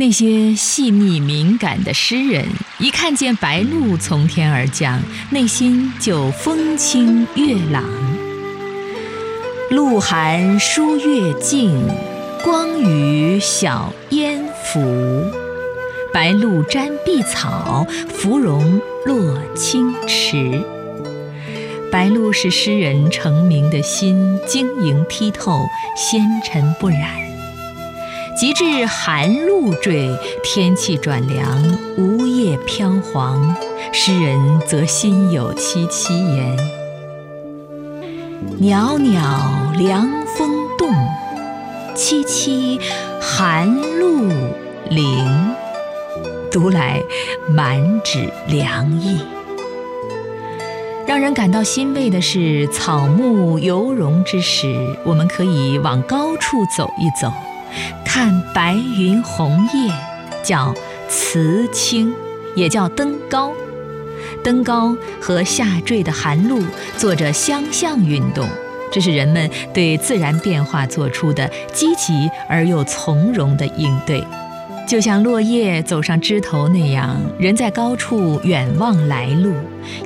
那些细腻敏感的诗人，一看见白鹭从天而降，内心就风清月朗。露寒疏月静，光与小烟浮。白露沾碧草，芙蓉落清池。白鹭是诗人成名的心，晶莹剔透，纤尘不染。及至寒露坠，天气转凉，梧叶飘黄，诗人则心有戚戚焉：“袅袅凉风动，凄凄寒露临。”读来满纸凉意。让人感到欣慰的是，草木犹荣之时，我们可以往高处走一走。看白云红叶，叫辞青，也叫登高。登高和下坠的寒露做着相向运动，这是人们对自然变化做出的积极而又从容的应对。就像落叶走上枝头那样，人在高处远望来路，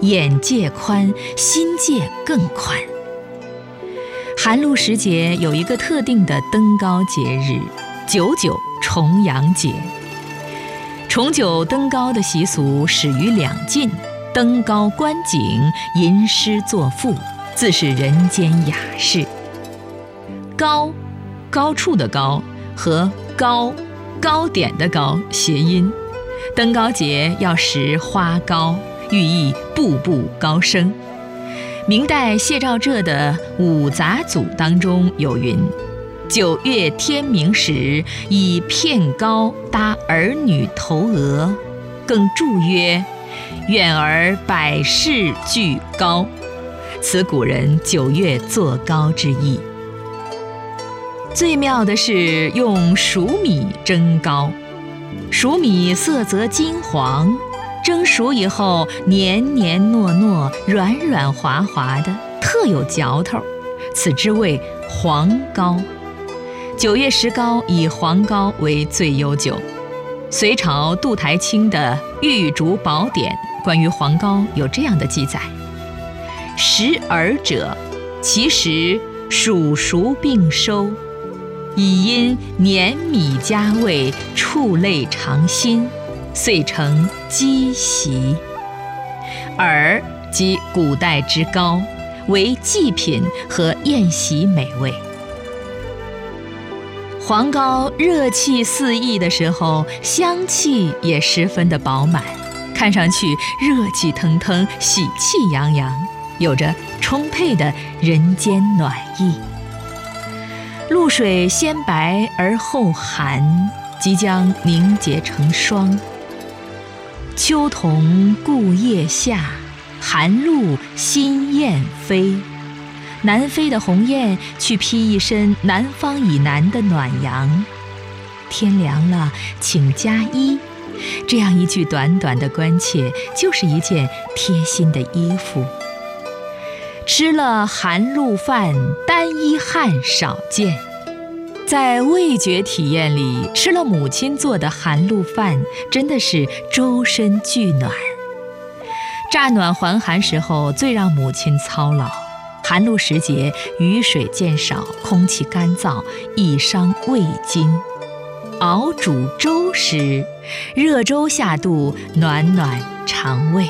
眼界宽，心界更宽。寒露时节有一个特定的登高节日。九九重阳节，重九登高的习俗始于两晋。登高观景，吟诗作赋，自是人间雅事。高，高处的高和高，高点的高谐音。登高节要识花高，寓意步步高升。明代谢兆浙的《五杂组》当中有云。九月天明时，以片糕搭儿女头额，更祝曰：“愿儿百世俱高。”此古人九月做糕之意。最妙的是用熟米蒸糕，熟米色泽金黄，蒸熟以后黏黏糯糯、软软滑滑的，特有嚼头，此之谓黄糕。九月石膏以黄膏为最悠久。隋朝杜台清的《玉竹宝典》关于黄膏有这样的记载：食饵者，其实属熟并收，以因黏米加味，触类尝新，遂成积席。饵即古代之膏，为祭品和宴席美味。黄膏热气四溢的时候，香气也十分的饱满，看上去热气腾腾、喜气洋洋，有着充沛的人间暖意。露水先白而后寒，即将凝结成霜。秋桐故叶下，寒露新燕飞。南飞的鸿雁去披一身南方以南的暖阳，天凉了，请加衣。这样一句短短的关切，就是一件贴心的衣服。吃了寒露饭，单衣汗少见。在味觉体验里，吃了母亲做的寒露饭，真的是周身俱暖。乍暖还寒时候，最让母亲操劳。寒露时节，雨水渐少，空气干燥，易伤胃经。熬煮粥时，热粥下肚，暖暖肠胃。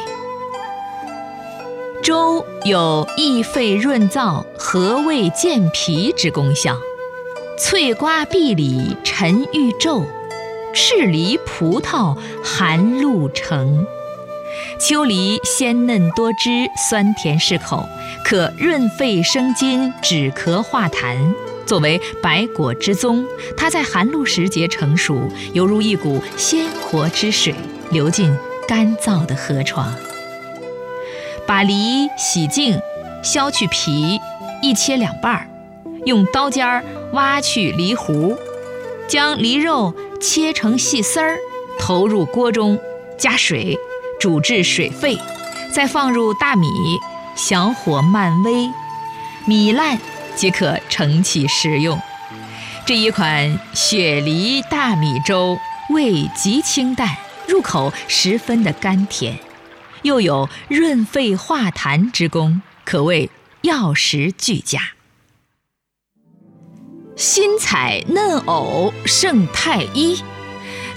粥有益肺润燥、和胃健脾之功效。翠瓜碧李沉玉皱，赤梨葡萄寒露成。秋梨鲜嫩多汁，酸甜适口，可润肺生津、止咳化痰。作为百果之宗，它在寒露时节成熟，犹如一股鲜活之水流进干燥的河床。把梨洗净，削去皮，一切两半儿，用刀尖儿挖去梨核，将梨肉切成细丝儿，投入锅中，加水。煮至水沸，再放入大米，小火慢煨，米烂即可盛起食用。这一款雪梨大米粥味极清淡，入口十分的甘甜，又有润肺化痰之功，可谓药食俱佳。新采嫩藕胜太医。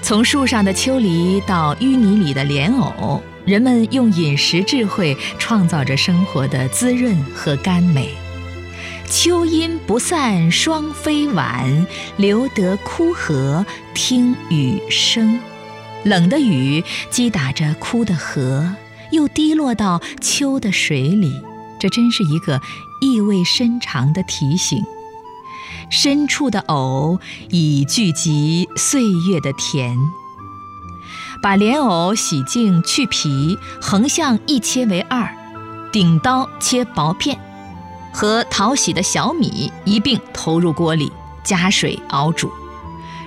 从树上的秋梨到淤泥里的莲藕，人们用饮食智慧创造着生活的滋润和甘美。秋阴不散霜飞晚，留得枯荷听雨声。冷的雨击打着枯的荷，又滴落到秋的水里，这真是一个意味深长的提醒。深处的藕已聚集岁月的甜。把莲藕洗净去皮，横向一切为二，顶刀切薄片，和淘洗的小米一并投入锅里，加水熬煮。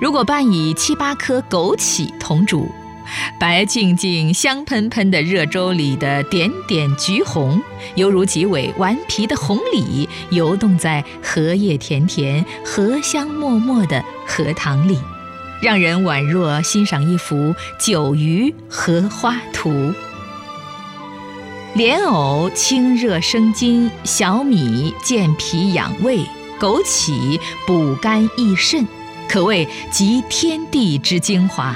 如果拌以七八颗枸杞同煮。白净净、香喷喷的热粥里的点点橘红，犹如几尾顽皮的红鲤游动在荷叶田田、荷香脉脉的荷塘里，让人宛若欣赏一幅九鱼荷花图。莲藕清热生津，小米健脾养胃，枸杞补肝益肾，可谓集天地之精华。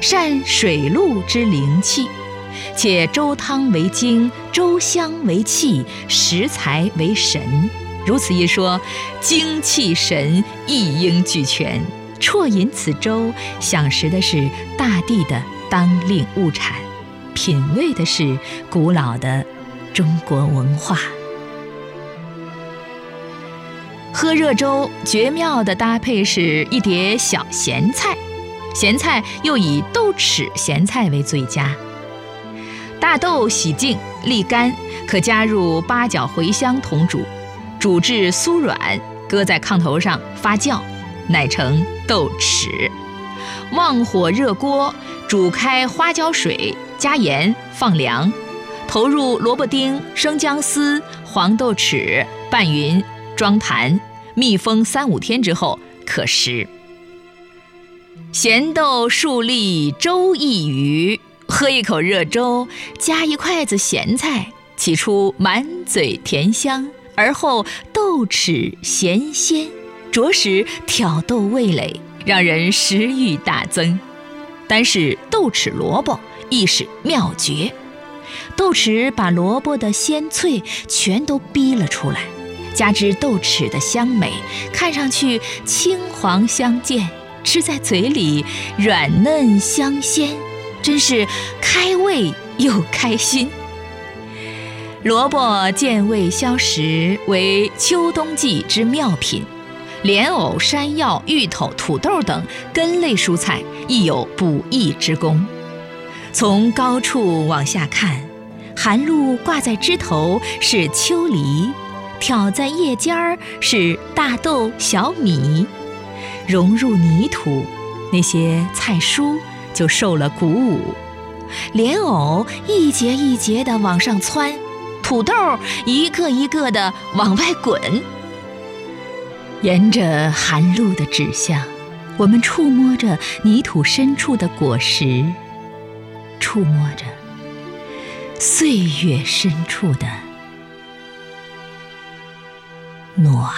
善水陆之灵气，且粥汤为精，粥香为气，食材为神。如此一说，精气神一应俱全。啜饮此粥，享食的是大地的当令物产，品味的是古老的中国文化。喝热粥，绝妙的搭配是一碟小咸菜。咸菜又以豆豉咸菜为最佳。大豆洗净沥干，可加入八角、茴香同煮，煮至酥软，搁在炕头上发酵，乃成豆豉。旺火热锅，煮开花椒水，加盐放凉，投入萝卜丁、生姜丝、黄豆豉，拌匀，装坛，密封三五天之后可食。咸豆数粒粥一鱼，喝一口热粥，夹一筷子咸菜，起初满嘴甜香，而后豆豉咸鲜，着实挑逗味蕾，让人食欲大增。单是豆豉萝卜亦是妙绝，豆豉把萝卜的鲜脆全都逼了出来，加之豆豉的香美，看上去青黄相间。吃在嘴里软嫩香鲜，真是开胃又开心。萝卜健胃消食，为秋冬季之妙品。莲藕、山药、芋头、土豆等根类蔬菜亦有补益之功。从高处往下看，寒露挂在枝头是秋梨，挑在叶尖儿是大豆、小米。融入泥土，那些菜蔬就受了鼓舞。莲藕一节一节地往上窜，土豆一个一个地往外滚。沿着寒露的指向，我们触摸着泥土深处的果实，触摸着岁月深处的暖。